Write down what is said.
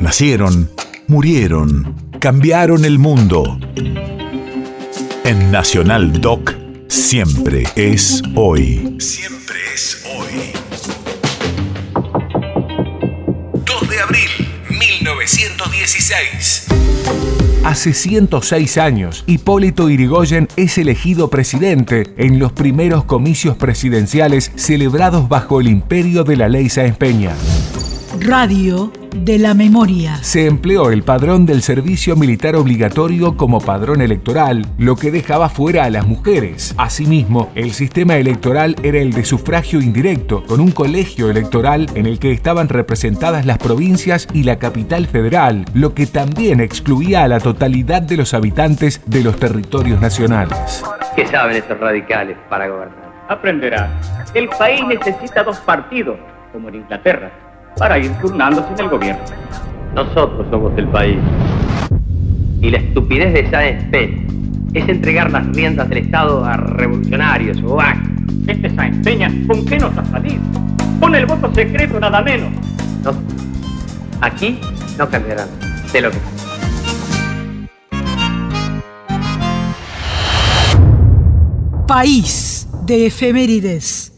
Nacieron, murieron, cambiaron el mundo. En Nacional Doc, siempre es hoy. Siempre es hoy. 2 de abril, 1916. Hace 106 años, Hipólito Irigoyen es elegido presidente en los primeros comicios presidenciales celebrados bajo el imperio de la ley Sáenz Peña. Radio de la memoria. Se empleó el padrón del servicio militar obligatorio como padrón electoral, lo que dejaba fuera a las mujeres. Asimismo, el sistema electoral era el de sufragio indirecto, con un colegio electoral en el que estaban representadas las provincias y la capital federal, lo que también excluía a la totalidad de los habitantes de los territorios nacionales. ¿Qué saben estos radicales para gobernar? Aprenderán. El país necesita dos partidos, como en Inglaterra para ir turnándose en el gobierno. Nosotros somos el país. Y la estupidez de Sáenz Peña es entregar las riendas del Estado a revolucionarios o a... Este Sáenz Peña, ¿con qué nos ha salido? Con el voto secreto nada menos. No, aquí no cambiarán de lo que País de efemérides.